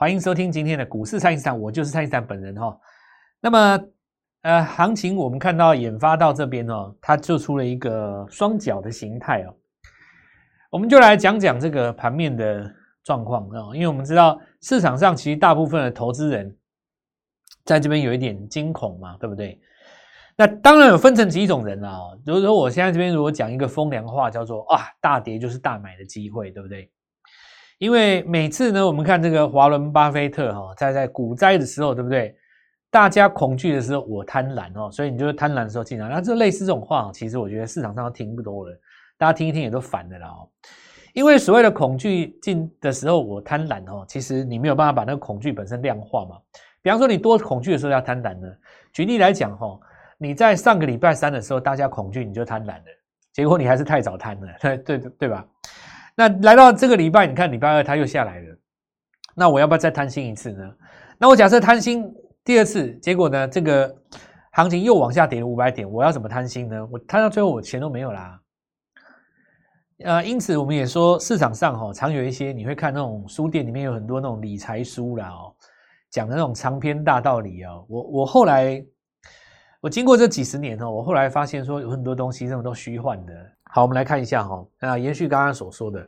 欢迎收听今天的股市蔡因斯坦，我就是蔡因斯坦本人哈。那么。呃，行情我们看到研发到这边哦，它做出了一个双脚的形态哦。我们就来讲讲这个盘面的状况哦，因为我们知道市场上其实大部分的投资人在这边有一点惊恐嘛，对不对？那当然有分成几种人啊。比如说我现在这边如果讲一个风凉话，叫做啊，大跌就是大买的机会，对不对？因为每次呢，我们看这个华伦巴菲特哈，在在股灾的时候，对不对？大家恐惧的时候，我贪婪哦，所以你就是贪婪的时候进来。那这类似这种话，其实我觉得市场上听不多了，大家听一听也都烦的了哦。因为所谓的恐惧进的时候，我贪婪哦，其实你没有办法把那个恐惧本身量化嘛。比方说，你多恐惧的时候要贪婪呢。举例来讲哈，你在上个礼拜三的时候，大家恐惧你就贪婪了，结果你还是太早贪了，对对对吧？那来到这个礼拜，你看礼拜二它又下来了，那我要不要再贪心一次呢？那我假设贪心。第二次结果呢？这个行情又往下跌了五百点，我要怎么贪心呢？我贪到最后我钱都没有啦。呃，因此我们也说市场上哈，常有一些你会看那种书店里面有很多那种理财书啦哦，讲的那种长篇大道理哦。我我后来我经过这几十年哦，我后来发现说有很多东西这种都虚幻的。好，我们来看一下哈，啊，延续刚刚所说的，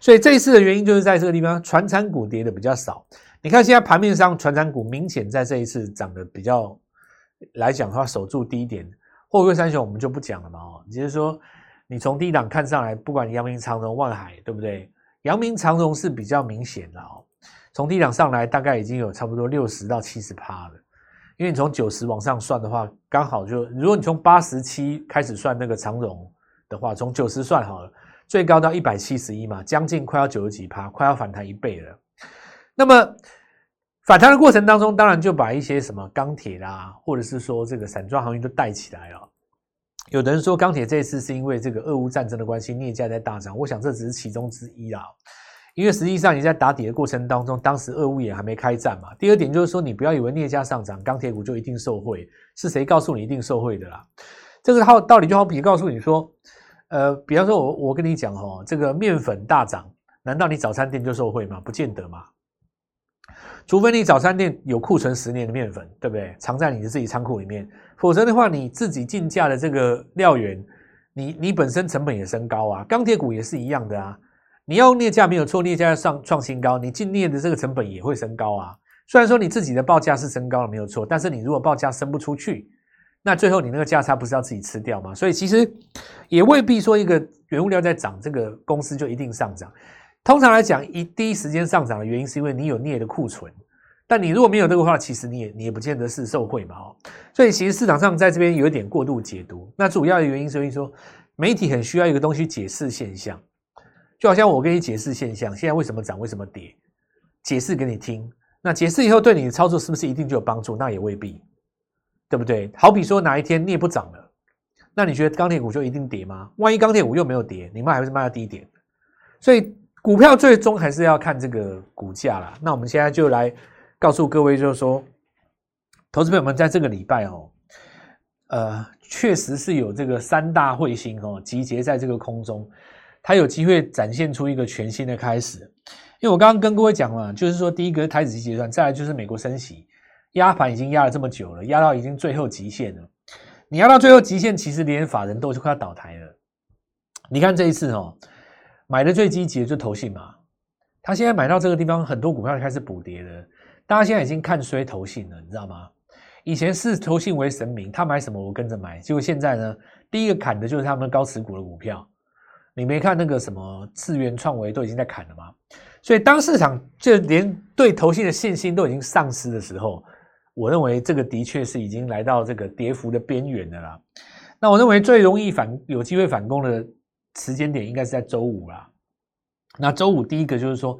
所以这一次的原因就是在这个地方，船产股跌的比较少。你看，现在盘面上，船产股明显在这一次涨得比较来讲的话，守住低点。货柜三雄我们就不讲了嘛，哦，就是说，你从低档看上来，不管阳明、长荣、万海，对不对？阳明、长荣是比较明显的哦，从低档上来，大概已经有差不多六十到七十趴了。因为你从九十往上算的话，刚好就，如果你从八十七开始算那个长荣的话，从九十算好了，最高到一百七十一嘛，将近快要九十几趴，快要反弹一倍了。那么反弹的过程当中，当然就把一些什么钢铁啦，或者是说这个散装航运都带起来了。有的人说钢铁这次是因为这个俄乌战争的关系，镍价在大涨。我想这只是其中之一啦，因为实际上你在打底的过程当中，当时俄乌也还没开战嘛。第二点就是说，你不要以为镍价上涨，钢铁股就一定受惠，是谁告诉你一定受惠的啦？这个好道理就好比告诉你说，呃，比方说我我跟你讲哈，这个面粉大涨，难道你早餐店就受惠吗？不见得嘛。除非你早餐店有库存十年的面粉，对不对？藏在你的自己仓库里面，否则的话，你自己进价的这个料源，你你本身成本也升高啊。钢铁股也是一样的啊，你要镍价没有错，镍价要上创新高，你进镍的这个成本也会升高啊。虽然说你自己的报价是升高了没有错，但是你如果报价升不出去，那最后你那个价差不是要自己吃掉吗？所以其实也未必说一个原物料在涨，这个公司就一定上涨。通常来讲，一第一时间上涨的原因是因为你有镍的库存，但你如果没有这个话，其实你也你也不见得是受贿嘛哦。所以其实市场上在这边有一点过度解读。那主要的原因是因为说媒体很需要一个东西解释现象，就好像我跟你解释现象，现在为什么涨，为什么跌，解释给你听。那解释以后对你的操作是不是一定就有帮助？那也未必，对不对？好比说哪一天镍不涨了，那你觉得钢铁股就一定跌吗？万一钢铁股又没有跌，你卖还是卖到低点？所以。股票最终还是要看这个股价啦。那我们现在就来告诉各位，就是说，投资朋友们在这个礼拜哦，呃，确实是有这个三大彗星哦集结在这个空中，它有机会展现出一个全新的开始。因为我刚刚跟各位讲了，就是说，第一个台子期结算，再来就是美国升息，压盘已经压了这么久了，压到已经最后极限了。你压到最后极限，其实连法人都是快要倒台了。你看这一次哦。买的最积极的就投信嘛，他现在买到这个地方，很多股票开始补跌了。大家现在已经看衰投信了，你知道吗？以前视投信为神明，他买什么我跟着买。结果现在呢，第一个砍的就是他们高持股的股票。你没看那个什么次元创维都已经在砍了吗？所以当市场就连对投信的信心都已经丧失的时候，我认为这个的确是已经来到这个跌幅的边缘的啦。那我认为最容易反有机会反攻的。时间点应该是在周五啦。那周五第一个就是说，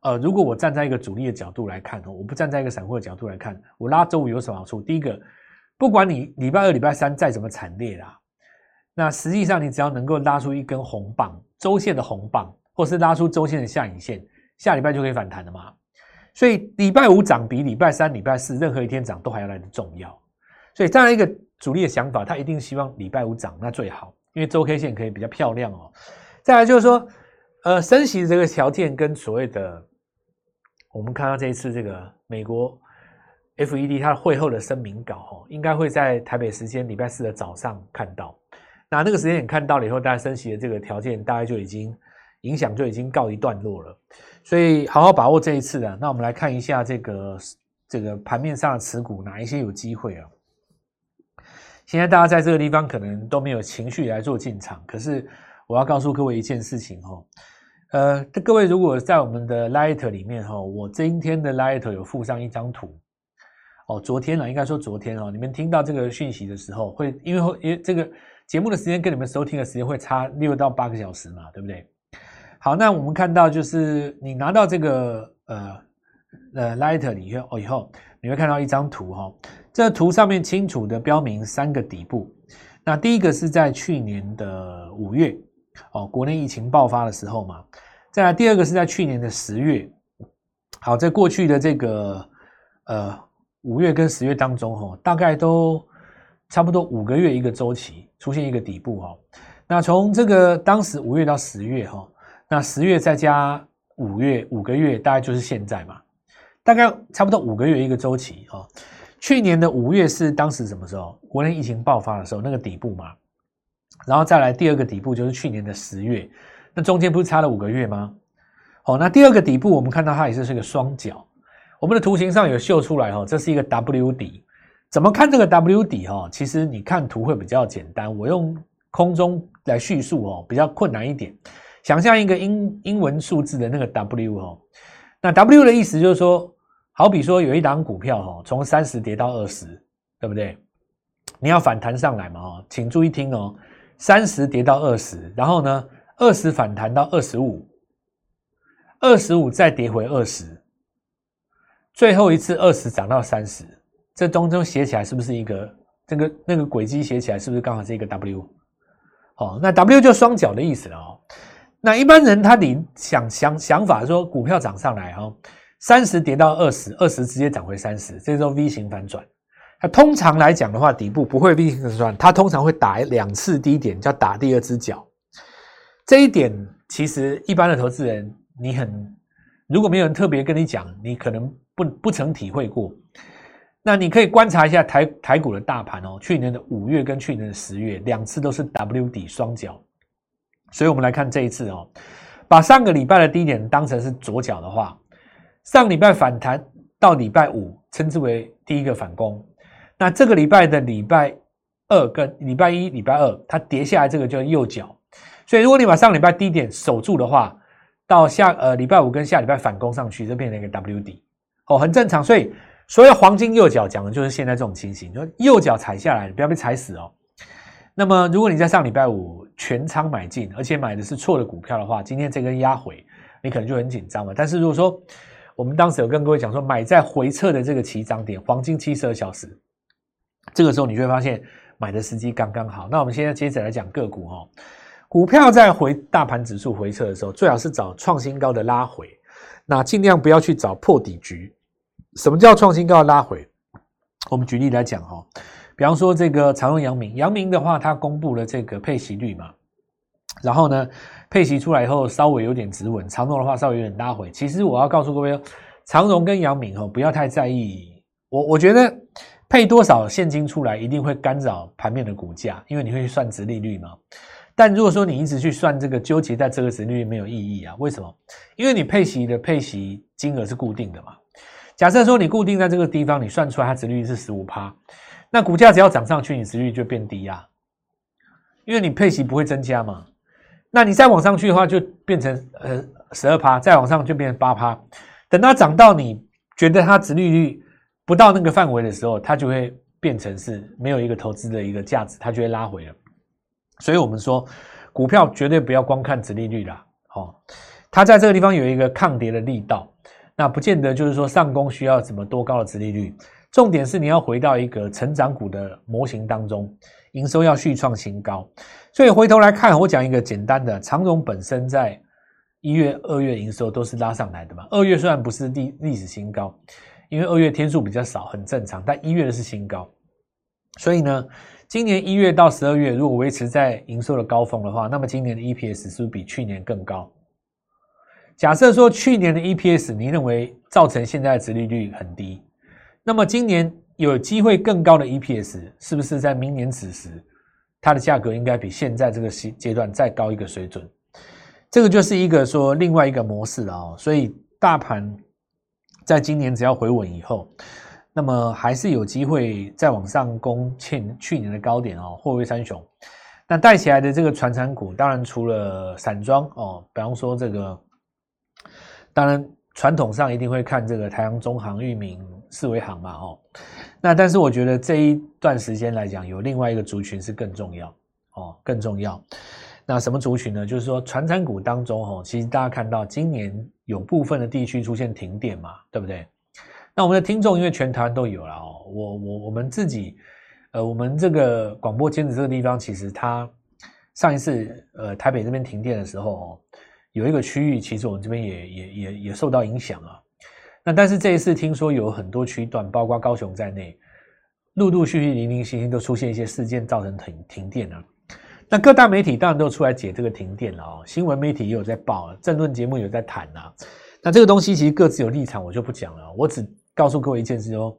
呃，如果我站在一个主力的角度来看，我不站在一个散户的角度来看，我拉周五有什么好处？第一个，不管你礼拜二、礼拜三再怎么惨烈啦，那实际上你只要能够拉出一根红棒，周线的红棒，或是拉出周线的下影线，下礼拜就可以反弹了嘛。所以礼拜五涨比礼拜三、礼拜四任何一天涨都还要来的重要。所以这样一个主力的想法，他一定希望礼拜五涨，那最好，因为周 K 线可以比较漂亮哦。再来就是说，呃，升息这个条件跟所谓的。我们看到这一次这个美国 FED 它会后的声明稿，哈，应该会在台北时间礼拜四的早上看到。那那个时间点看到了以后，大家升息的这个条件大概就已经影响就已经告一段落了。所以好好把握这一次的。那我们来看一下这个这个盘面上的持股哪一些有机会啊？现在大家在这个地方可能都没有情绪来做进场，可是我要告诉各位一件事情，哈。呃，各位如果在我们的 Light 里面哈，我今天的 Light 有附上一张图哦。昨天呢，应该说昨天哦，你们听到这个讯息的时候，会因为会因为这个节目的时间跟你们收听的时间会差六到八个小时嘛，对不对？好，那我们看到就是你拿到这个呃呃 Light 里后以后，你会看到一张图哈，这图上面清楚的标明三个底部。那第一个是在去年的五月。哦，国内疫情爆发的时候嘛，再来第二个是在去年的十月，好，在过去的这个呃五月跟十月当中，哈，大概都差不多五个月一个周期出现一个底部，哈，那从这个当时五月到十月，哈，那十月再加五月五个月，大概就是现在嘛，大概差不多五个月一个周期，哈，去年的五月是当时什么时候？国内疫情爆发的时候，那个底部嘛。然后再来第二个底部就是去年的十月，那中间不是差了五个月吗？好，那第二个底部我们看到它也是是个双脚，我们的图形上有秀出来哈，这是一个 W 底。怎么看这个 W 底哈？其实你看图会比较简单，我用空中来叙述哦，比较困难一点。想象一个英英文数字的那个 W 哦，那 W 的意思就是说，好比说有一档股票哈，从三十跌到二十，对不对？你要反弹上来嘛哈，请注意听哦。三十跌到二十，然后呢，二十反弹到二十五，二十五再跌回二十，最后一次二十涨到三十，这当中写起来是不是一个这个那个轨迹写起来是不是刚好是一个 W？哦，那 W 就双脚的意思了哦。那一般人他你想想想法说股票涨上来哈，三十跌到二十，二十直接涨回三十，这叫 V 型反转。它通常来讲的话，底部不会 V 型反转，它通常会打两次低点，叫打第二只脚。这一点其实一般的投资人，你很如果没有人特别跟你讲，你可能不不曾体会过。那你可以观察一下台台股的大盘哦，去年的五月跟去年的十月两次都是 W 底双脚，所以我们来看这一次哦，把上个礼拜的低点当成是左脚的话，上礼拜反弹到礼拜五，称之为第一个反攻。那这个礼拜的礼拜二跟礼拜一、礼拜二，它跌下来，这个叫右脚。所以如果你把上礼拜低点守住的话，到下呃礼拜五跟下礼拜反攻上去，就变成一个 W 底哦，很正常。所以所谓黄金右脚讲的就是现在这种情形，就右脚踩下来，不要被踩死哦。那么如果你在上礼拜五全仓买进，而且买的是错的股票的话，今天这根压回，你可能就很紧张了。但是如果说我们当时有跟各位讲说，买在回撤的这个起涨点，黄金七十二小时。这个时候你就会发现买的时机刚刚好。那我们现在接着来讲个股哈，股票在回大盘指数回撤的时候，最好是找创新高的拉回，那尽量不要去找破底局。什么叫创新高的拉回？我们举例来讲哈，比方说这个长荣、阳明，阳明的话，它公布了这个配息率嘛，然后呢，配息出来以后稍微有点止稳，长荣的话稍微有点拉回。其实我要告诉各位，长荣跟阳明哦，不要太在意。我我觉得。配多少现金出来，一定会干扰盘面的股价，因为你会算值利率嘛。但如果说你一直去算这个纠结在这个值利率没有意义啊？为什么？因为你配息的配息金额是固定的嘛。假设说你固定在这个地方，你算出来它值率是十五趴，那股价只要涨上去，你殖利率就变低啊。因为你配息不会增加嘛。那你再往上去的话，就变成呃十二趴，再往上就变成八趴。等它涨到你觉得它值利率。不到那个范围的时候，它就会变成是没有一个投资的一个价值，它就会拉回了。所以，我们说股票绝对不要光看殖利率啦。好，它在这个地方有一个抗跌的力道，那不见得就是说上攻需要怎么多高的殖利率，重点是你要回到一个成长股的模型当中，营收要续创新高。所以回头来看，我讲一个简单的，长荣本身在一月、二月营收都是拉上来的嘛。二月虽然不是历历史新高，因为二月天数比较少，很正常，但一月的是新高。所以呢，今年一月到十二月如果维持在营收的高峰的话，那么今年的 EPS 是不是比去年更高？假设说去年的 EPS，你认为造成现在的殖利率很低，那么今年有机会更高的 EPS，是不是在明年此时，它的价格应该比现在这个阶阶段再高一个水准？这个就是一个说另外一个模式了哦。所以大盘在今年只要回稳以后，那么还是有机会再往上攻去去年的高点哦，货位三雄。那带起来的这个传产股，当然除了散装哦，比方说这个。当然，传统上一定会看这个台阳中航、裕民、四维行嘛，哦，那但是我觉得这一段时间来讲，有另外一个族群是更重要，哦，更重要。那什么族群呢？就是说，传产股当中，哦，其实大家看到今年有部分的地区出现停电嘛，对不对？那我们的听众因为全台湾都有了哦，我我我们自己，呃，我们这个广播间的这个地方，其实它上一次呃台北这边停电的时候，哦。有一个区域，其实我们这边也也也也受到影响啊。那但是这一次听说有很多区段，包括高雄在内，陆陆续续零零星星都出现一些事件，造成停停电了。那各大媒体当然都出来解这个停电了哦，新闻媒体也有在报，政论节目有在谈啊。那这个东西其实各自有立场，我就不讲了。我只告诉各位一件事哦，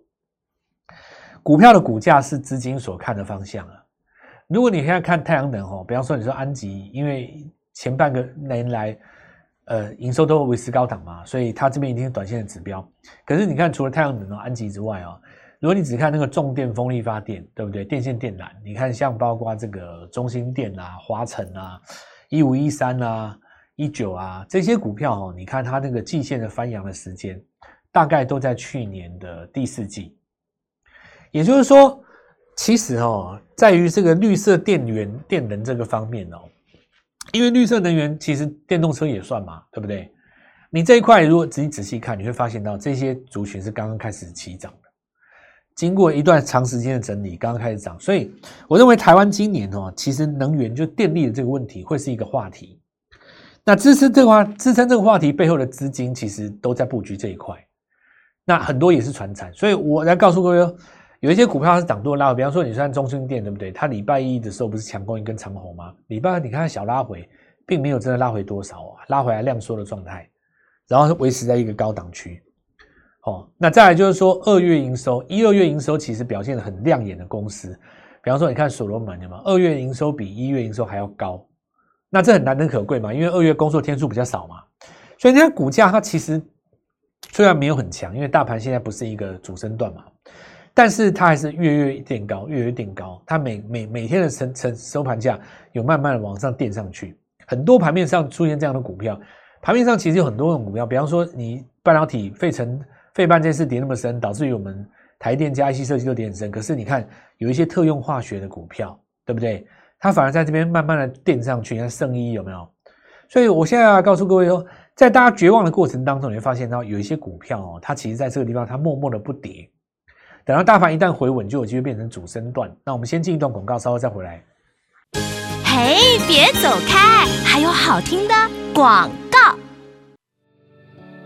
股票的股价是资金所看的方向啊。如果你现在看太阳能哦，比方说你说安吉，因为前半个年来，呃，营收都维持高档嘛，所以它这边一定是短线的指标。可是你看，除了太阳能、安吉之外啊，如果你只看那个重电、风力发电，对不对？电线电缆，你看像包括这个中心电啊、华晨啊、一五一三啊、一九啊这些股票哦，你看它那个季线的翻扬的时间，大概都在去年的第四季。也就是说，其实哦，在于这个绿色电源、电能这个方面哦。因为绿色能源其实电动车也算嘛，对不对？你这一块如果仔细仔细看，你会发现到这些族群是刚刚开始起涨的，经过一段长时间的整理，刚刚开始涨。所以我认为台湾今年哦，其实能源就电力的这个问题会是一个话题。那支持这个话，支撑这个话题背后的资金其实都在布局这一块。那很多也是传产，所以我来告诉各位哦。有一些股票它是涨多拉回，比方说你算中心店对不对？它礼拜一的时候不是强攻一根长红吗？礼拜二你看它小拉回，并没有真的拉回多少啊，拉回来量缩的状态，然后维持在一个高档区。哦，那再来就是说二月营收，一二月营收其实表现的很亮眼的公司，比方说你看所罗门，对吗？二月营收比一月营收还要高，那这很难能可贵嘛，因为二月工作天数比较少嘛，所以你看股价它其实虽然没有很强，因为大盘现在不是一个主升段嘛。但是它还是月月垫高，月月垫高。它每每每天的成成收盘价有慢慢的往上垫上去。很多盘面上出现这样的股票，盘面上其实有很多种股票。比方说，你半导体费城费半这次跌那么深，导致于我们台电加 IC 设计都跌很深。可是你看，有一些特用化学的股票，对不对？它反而在这边慢慢的垫上去。你看圣衣有没有？所以我现在要告诉各位说，在大家绝望的过程当中，你会发现到有一些股票哦，它其实在这个地方它默默的不跌。等到大盘一旦回稳，就有机会变成主升段。那我们先进一段广告，稍后再回来。嘿，别走开，还有好听的广告。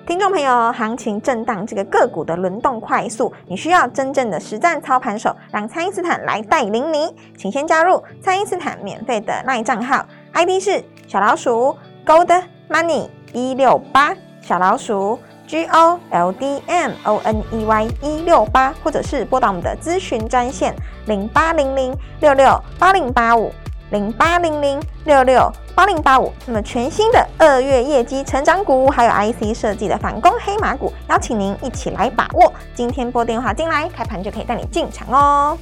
听众朋友，行情震荡，这个个股的轮动快速，你需要真正的实战操盘手，让蔡因斯坦来带领你。请先加入蔡因斯坦免费的赖账号，ID 是小老鼠 Gold Money 一六八小老鼠。G O L D M O N E Y 一六八，或者是拨打我们的咨询专线零八零零六六八零八五零八零零六六八零八五。那么全新的二月业绩成长股，还有 IC 设计的反攻黑马股，邀请您一起来把握。今天拨电话进来，开盘就可以带你进场哦。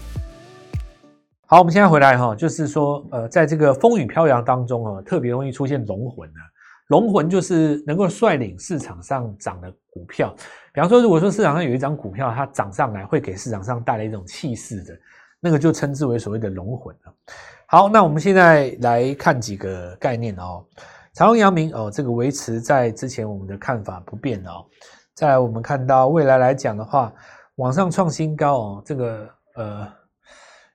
好，我们现在回来哈，就是说，呃，在这个风雨飘摇当中啊，特别容易出现龙魂啊。龙魂就是能够率领市场上涨的股票，比方说，如果说市场上有一张股票，它涨上来会给市场上带来一种气势的，那个就称之为所谓的龙魂了。好，那我们现在来看几个概念哦。长荣、阳明哦，这个维持在之前我们的看法不变哦。再来，我们看到未来来讲的话，往上创新高哦，这个呃，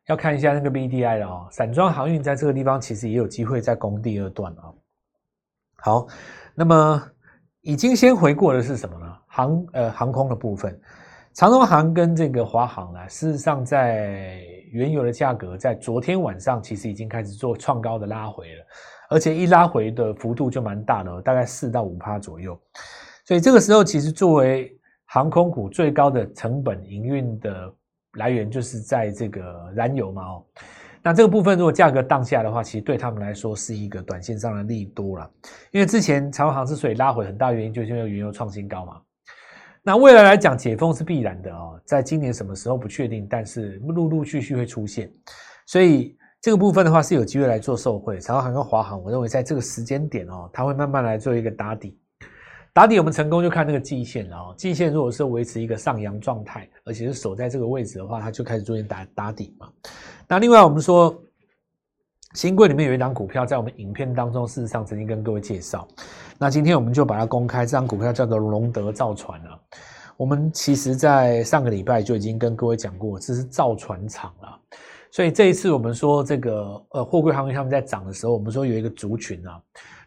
要看一下那个 B D I 了哦。散装航运在这个地方其实也有机会再攻第二段啊。好，那么已经先回过的是什么呢？航呃航空的部分，长荣航跟这个华航啊，事实上在原油的价格在昨天晚上其实已经开始做创高的拉回了，而且一拉回的幅度就蛮大的，大概四到五趴左右。所以这个时候，其实作为航空股最高的成本营运的来源，就是在这个燃油嘛哦。那这个部分如果价格荡下来的话，其实对他们来说是一个短线上的利多了。因为之前长航之所以拉回，很大原因就是因为原油创新高嘛。那未来来讲，解封是必然的哦，在今年什么时候不确定，但是陆陆续续会出现。所以这个部分的话是有机会来做受惠。长航跟华航，我认为在这个时间点哦，它会慢慢来做一个打底。打底我们成功就看那个季线了哦，季线如果是维持一个上扬状态，而且是守在这个位置的话，它就开始逐渐打打底嘛。那另外我们说，新贵里面有一档股票，在我们影片当中事实上曾经跟各位介绍，那今天我们就把它公开，这张股票叫做龙德造船啊。我们其实在上个礼拜就已经跟各位讲过，这是造船厂了。所以这一次我们说这个呃货柜航运他们在涨的时候，我们说有一个族群啊。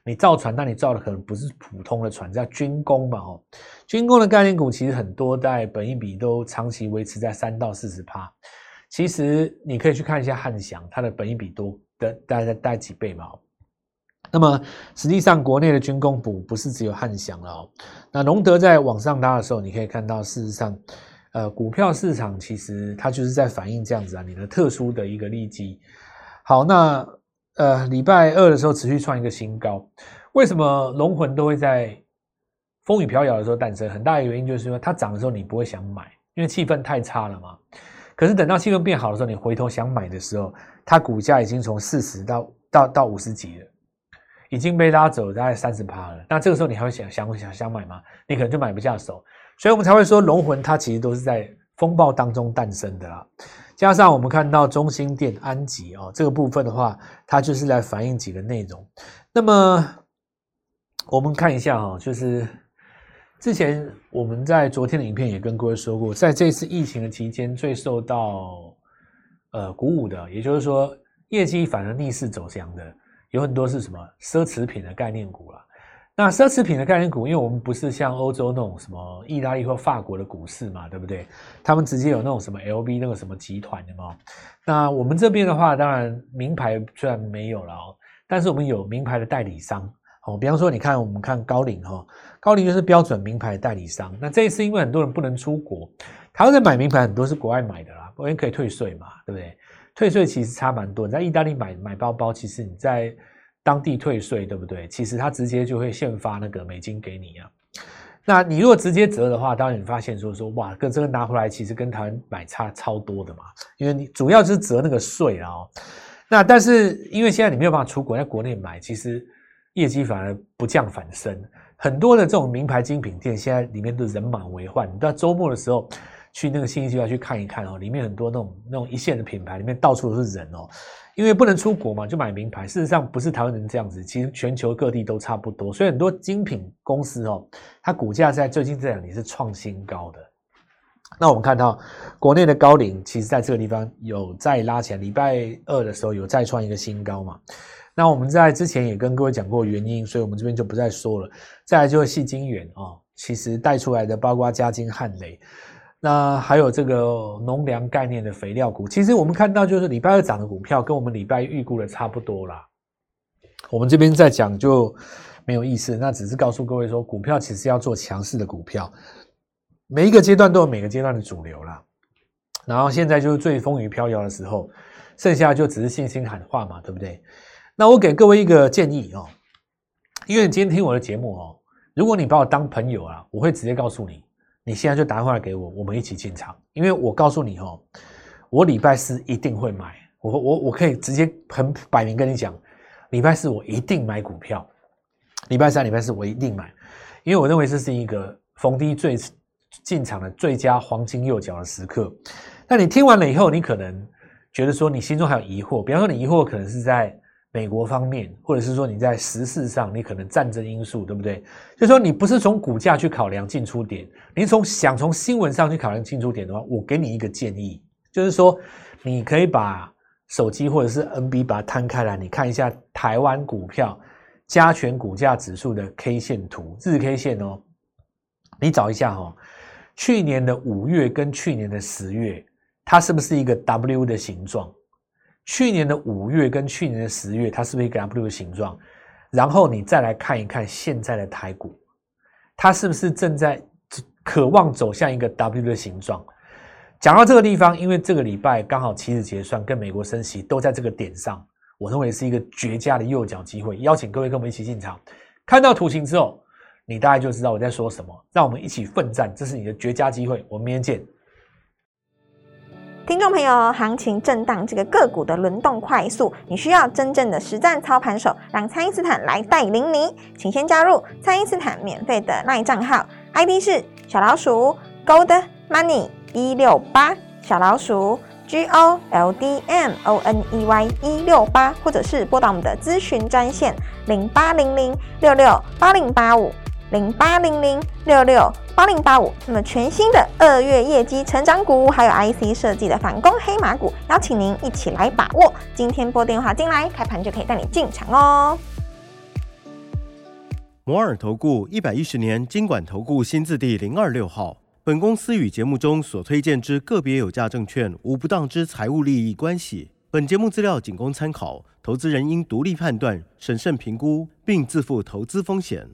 你造船，那你造的可能不是普通的船，叫军工嘛？哦，军工的概念股其实很多，在本一比都长期维持在三到四十趴。其实你可以去看一下汉翔，它的本一比多的大概大几倍嘛？那么实际上国内的军工股不是只有汉翔了哦。那隆德在往上拉的时候，你可以看到，事实上，呃，股票市场其实它就是在反映这样子啊，你的特殊的一个利基。好，那。呃，礼拜二的时候持续创一个新高，为什么龙魂都会在风雨飘摇的时候诞生？很大的原因就是说，它涨的时候你不会想买，因为气氛太差了嘛。可是等到气氛变好的时候，你回头想买的时候，它股价已经从四十到到到五十几了，已经被拉走大概三十趴了。那这个时候你还会想想想想买吗？你可能就买不下手。所以我们才会说，龙魂它其实都是在风暴当中诞生的啦。加上我们看到中心店安吉哦，这个部分的话，它就是来反映几个内容。那么我们看一下哈，就是之前我们在昨天的影片也跟各位说过，在这次疫情的期间，最受到呃鼓舞的，也就是说业绩反而逆势走强的，有很多是什么奢侈品的概念股了。那奢侈品的概念股，因为我们不是像欧洲那种什么意大利或法国的股市嘛，对不对？他们直接有那种什么 LV 那个什么集团的嘛。那我们这边的话，当然名牌虽然没有了哦，但是我们有名牌的代理商哦。比方说，你看我们看高瓴哈，高瓴就是标准名牌代理商。那这一次因为很多人不能出国，台湾在买名牌很多是国外买的啦，因为可以退税嘛，对不对？退税其实差蛮多。你在意大利买买包包，其实你在当地退税对不对？其实他直接就会现发那个美金给你啊。那你如果直接折的话，当然你发现说说哇，跟这个拿回来其实跟台湾买差超多的嘛。因为你主要就是折那个税啊。那但是因为现在你没有办法出国，在国内买，其实业绩反而不降反升。很多的这种名牌精品店现在里面都人满为患。你到周末的时候去那个信息区去看一看哦，里面很多那种那种一线的品牌，里面到处都是人哦。因为不能出国嘛，就买名牌。事实上不是台湾人这样子，其实全球各地都差不多。所以很多精品公司哦，它股价在最近这两年是创新高的。那我们看到国内的高龄，其实在这个地方有再拉起来。礼拜二的时候有再创一个新高嘛？那我们在之前也跟各位讲过原因，所以我们这边就不再说了。再来就是细晶圆啊，其实带出来的包括嘉金、汉雷。那还有这个农粮概念的肥料股，其实我们看到就是礼拜二涨的股票，跟我们礼拜预估的差不多啦。我们这边在讲就没有意思，那只是告诉各位说，股票其实要做强势的股票，每一个阶段都有每个阶段的主流啦。然后现在就是最风雨飘摇的时候，剩下就只是信心喊话嘛，对不对？那我给各位一个建议哦，因为你今天听我的节目哦，如果你把我当朋友啊，我会直接告诉你。你现在就打电话给我，我们一起进场。因为我告诉你哦，我礼拜四一定会买。我我我可以直接很摆明跟你讲，礼拜四我一定买股票。礼拜三、礼拜四我一定买，因为我认为这是一个逢低最进场的最佳黄金右脚的时刻。那你听完了以后，你可能觉得说你心中还有疑惑，比方说你疑惑可能是在美国方面，或者是说你在时事上，你可能战争因素，对不对？就说你不是从股价去考量进出点，你从想从新闻上去考量进出点的话，我给你一个建议，就是说你可以把手机或者是 NB 把它摊开来，你看一下台湾股票加权股价指数的 K 线图，日 K 线哦，你找一下哦，去年的五月跟去年的十月，它是不是一个 W 的形状？去年的五月跟去年的十月，它是不是一个 W 的形状？然后你再来看一看现在的台股，它是不是正在渴望走向一个 W 的形状？讲到这个地方，因为这个礼拜刚好期日结算跟美国升息都在这个点上，我认为是一个绝佳的右脚机会，邀请各位跟我们一起进场。看到图形之后，你大概就知道我在说什么。让我们一起奋战，这是你的绝佳机会。我们明天见。听众朋友，行情震荡，这个个股的轮动快速，你需要真正的实战操盘手，让蔡因斯坦来带领你。请先加入蔡因斯坦免费的那账号，ID 是小老鼠 Gold Money 一六八，小老鼠 G O L D M O N E Y 一六八，或者是拨打我们的咨询专线零八零零六六八零八五。零八零零六六八零八五，那么全新的二月业绩成长股，还有 IC 设计的反攻黑马股，邀请您一起来把握。今天拨电话进来，开盘就可以带你进场哦。摩尔投顾一百一十年经管投顾新字第零二六号，本公司与节目中所推荐之个别有价证券无不当之财务利益关系。本节目资料仅供参考，投资人应独立判断、审慎评估，并自负投资风险。